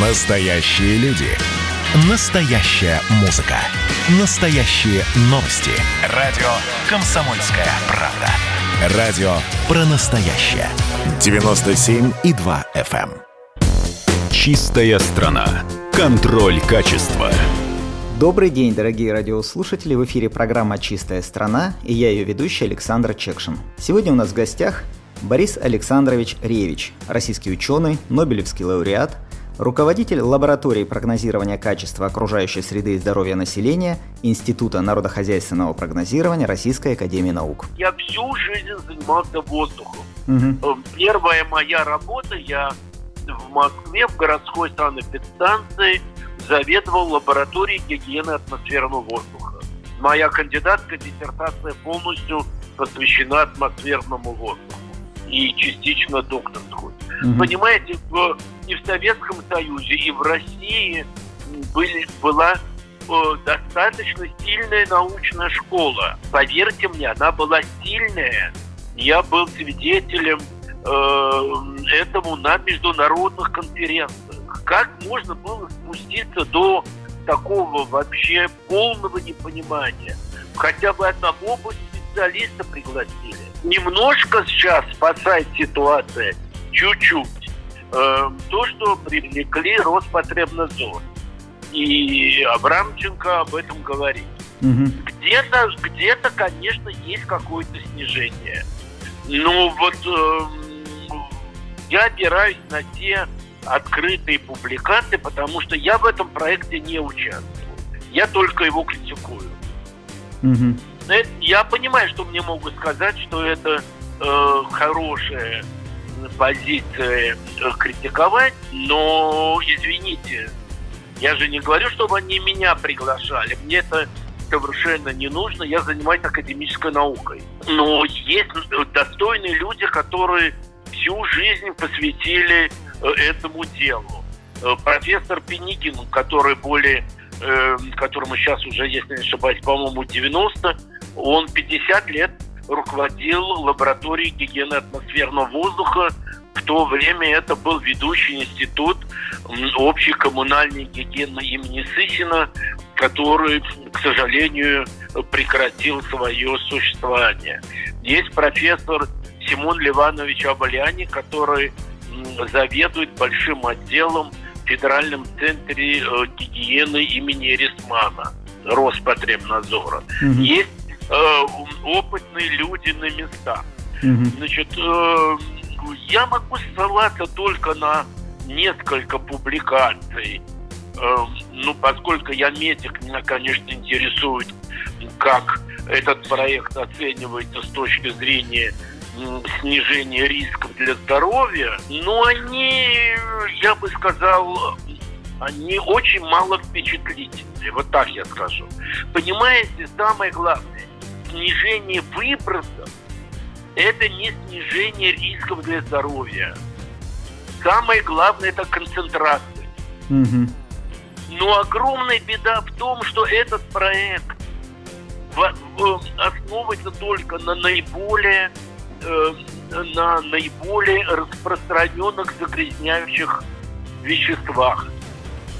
Настоящие люди. Настоящая музыка. Настоящие новости. Радио «Комсомольская правда». Радио про настоящее. 97,2 FM. эм. Чистая страна. Контроль качества. Добрый день, дорогие радиослушатели! В эфире программа «Чистая страна» и я ее ведущий Александр Чекшин. Сегодня у нас в гостях Борис Александрович Ревич, российский ученый, Нобелевский лауреат, руководитель лаборатории прогнозирования качества окружающей среды и здоровья населения Института народохозяйственного прогнозирования Российской Академии Наук. Я всю жизнь занимался воздухом. Мгм. Первая моя работа, я в Москве в городской санэпидстанции заведовал лабораторией гигиены атмосферного воздуха. Моя кандидатская диссертация полностью посвящена атмосферному воздуху и частично докторскую. Мгм. Понимаете, в, и в Советском Союзе, и в России были, была э, достаточно сильная научная школа. Поверьте мне, она была сильная. Я был свидетелем э, этому на международных конференциях. Как можно было спуститься до такого вообще полного непонимания? Хотя бы одного бы специалиста пригласили. Немножко сейчас спасает ситуация, чуть-чуть. Э, то, что привлекли Роспотребнадзор. И Абрамченко об этом говорит. Мгм. Где-то, где-то, конечно, есть какое-то снижение. Но вот эм, я опираюсь на те открытые публикации, потому что я в этом проекте не участвую. Я только его критикую. Мгм. Я понимаю, что мне могут сказать, что это э, хорошая позиция э, критиковать, но извините, я же не говорю, чтобы они меня приглашали. Мне это совершенно не нужно. Я занимаюсь академической наукой. Но есть достойные люди, которые всю жизнь посвятили э, этому делу. Э, Профессор Пеникин, который более, которому сейчас уже, если не ошибаюсь, по-моему, 90, он 50 лет руководил лабораторией гигиены атмосферного воздуха. В то время это был ведущий институт общей коммунальной гигиены имени Сысина, который, к сожалению, прекратил свое существование. Есть профессор Симон Ливанович Абаляни, который заведует большим отделом в Федеральном центре э, гигиены имени Рисмана Роспотребнадзора. Мгм. Есть э, опытные люди на местах. Мгм. Значит, э, я могу ссылаться только на несколько публикаций. Э, ну, поскольку я медик, меня, конечно, интересует, как этот проект оценивается с точки зрения м, снижения рисков для здоровья. Но они, я бы сказал, они очень мало впечатлительные. Вот так я скажу. Понимаете, самое главное, снижение выбросов это не снижение рисков для здоровья. Самое главное это концентрация. Мгм. Но огромная беда в том, что этот проект основывается только на наиболее э, на наиболее распространенных загрязняющих веществах.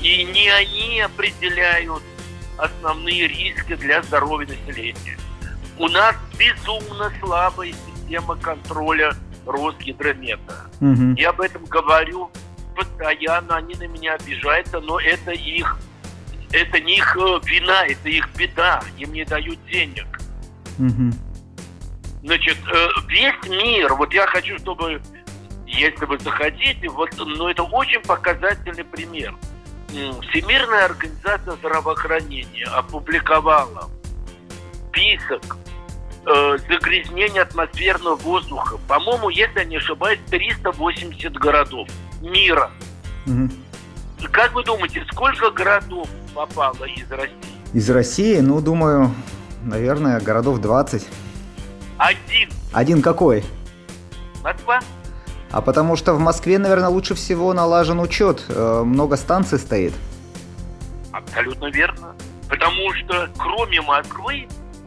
И не они определяют основные риски для здоровья населения. У нас безумно слабая система контроля Росгидромета. Мгм. Я об этом говорю постоянно, они на меня обижаются, но это их, это не их э, вина, это их беда, им не дают денег. Мгм. Значит, э, весь мир, вот я хочу, чтобы, если вы захотите, вот, но это очень показательный пример. Всемирная организация здравоохранения опубликовала список э, загрязнения атмосферного воздуха. По-моему, если я не ошибаюсь, 380 городов мира. Мгм. Как вы думаете, сколько городов попало из России? Из России, ну, думаю, наверное, городов 20. Один. Один какой? Москва? А потому что в Москве, наверное, лучше всего налажен учет. Э, Много станций стоит. Абсолютно верно. Потому что кроме Москвы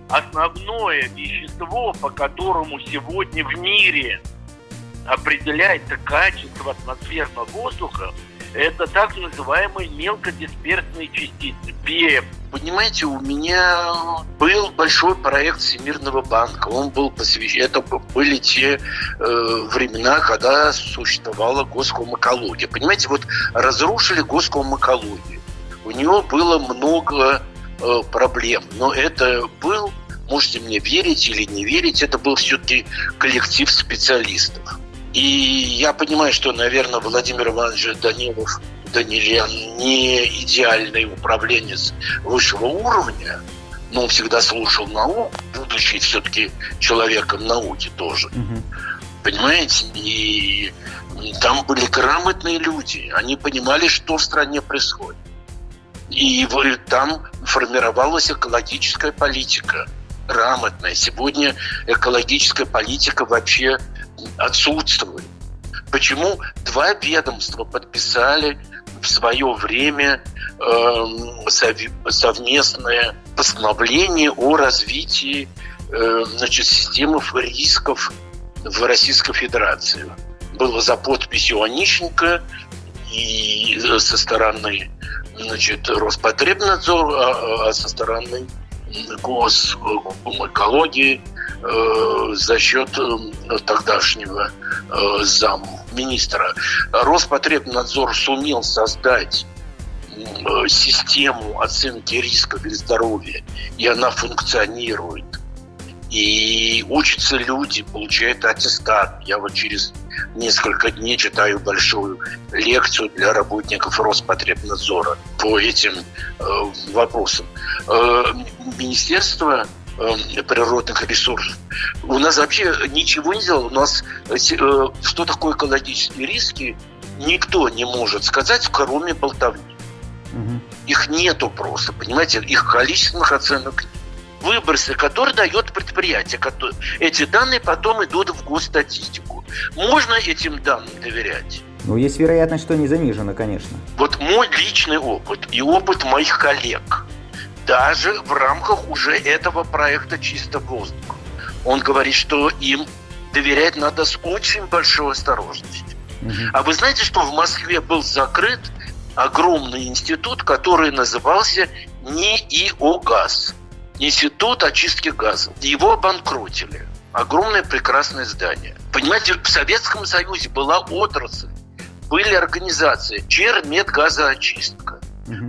основное вещество, по которому сегодня в мире определяется качество атмосферного воздуха, это так называемые мелкодисперсные частицы, ПМ. Понимаете, у меня был большой проект Всемирного банка. Он был посвящен... Это были те э, времена, когда существовала госкомэкология. Понимаете, вот разрушили госкомэкологию. У него было много э, проблем. Но это был, можете мне верить или не верить, это был все-таки коллектив специалистов. И я понимаю, что, наверное, Владимир Иванович Данилов Данильян не идеальный управленец высшего уровня, но он всегда слушал науку, будучи все-таки человеком науки тоже. Угу. Понимаете? И там были грамотные люди. Они понимали, что в стране происходит. И там формировалась экологическая политика грамотная. Сегодня экологическая политика вообще отсутствует. Почему два ведомства подписали в свое время э, совместное постановление о развитии э, значит, системы рисков в Российской Федерации. Было за подписью Онищенко и со стороны значит, Роспотребнадзор, а, со стороны госэкологии э, за счет э, тогдашнего э, зам министра. Роспотребнадзор сумел создать э, систему оценки риска для здоровья, и она функционирует. И учатся люди, получают аттестат. Я вот через несколько дней читаю большую лекцию для работников Роспотребнадзора по этим э, вопросам. Э, Министерство природных ресурсов. У нас вообще ничего не сделало. У нас э, э, что такое экологические риски, никто не может сказать, кроме болтовни. Угу. Их нету просто, понимаете, их количественных оценок выбросы, которые дает предприятие. Которые, эти данные потом идут в госстатистику. Можно этим данным доверять? Ну, есть вероятность, что они занижены, конечно. Вот мой личный опыт и опыт моих коллег, даже в рамках уже этого проекта «Чисто воздух», он говорит, что им доверять надо с очень большой осторожностью. Угу. А вы знаете, что в Москве был закрыт огромный институт, который назывался НИИОГАЗ. Институт очистки газа. Его обанкротили. Огромное прекрасное здание. Понимаете, в Советском Союзе была отрасль, были организации Чермедгазоочистка,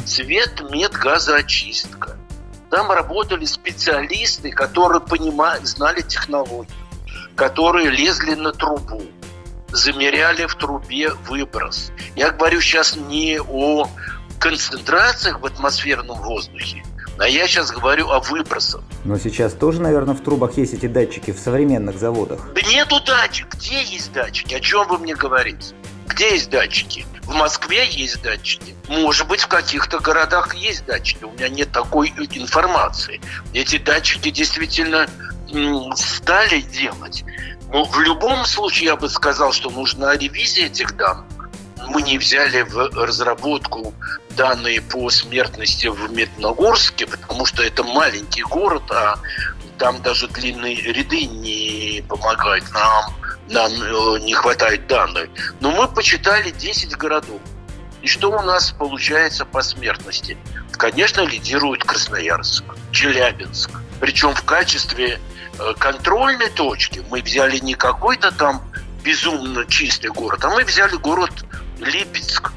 Цветмедгазоочистка. Там работали специалисты, которые понимали, знали технологию, которые лезли на трубу, замеряли в трубе выброс. Я говорю сейчас не о концентрациях в атмосферном воздухе, а я сейчас говорю о выбросах. Но сейчас тоже, наверное, в трубах есть эти датчики в современных заводах. Да нету датчик. Где есть датчики? О чем вы мне говорите? Где есть датчики? В Москве есть датчики. Может быть, в каких-то городах есть датчики. У меня нет такой информации. Эти датчики действительно стали делать. Но в любом случае я бы сказал, что нужна ревизия этих данных мы не взяли в разработку данные по смертности в Медногорске, потому что это маленький город, а там даже длинные ряды не помогают нам, нам э, не хватает данных. Но мы почитали 10 городов. И что у нас получается по смертности? Конечно, лидирует Красноярск, Челябинск. Причем в качестве э, контрольной точки мы взяли не какой-то там безумно чистый город, а мы взяли город Липецк,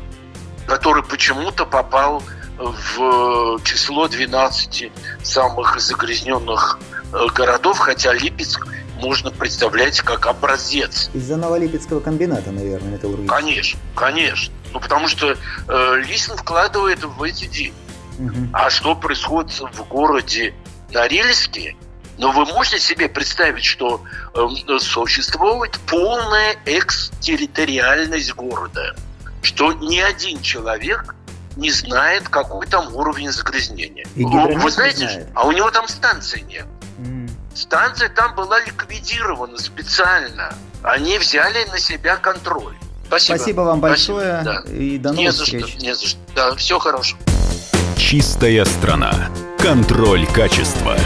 который почему-то попал в число 12 самых загрязненных э, городов, хотя Липецк можно представлять как образец. Из-за Новолипецкого комбината, наверное, металлургического. Конечно, конечно. Ну, потому что э, Лисин вкладывает в эти деньги. Угу. А что происходит в городе Норильске? Но вы можете себе представить, что э, существует полная экстерриториальность города что ни один человек не знает, какой там уровень загрязнения. И Вы знаете, знает. а у него там станции нет. Mm. Станция там была ликвидирована специально. Они взяли на себя контроль. Спасибо. Спасибо вам большое. Спасибо, да. И до новых не встреч. За что, не за что. Да, все хорошо. Чистая страна. Контроль качества.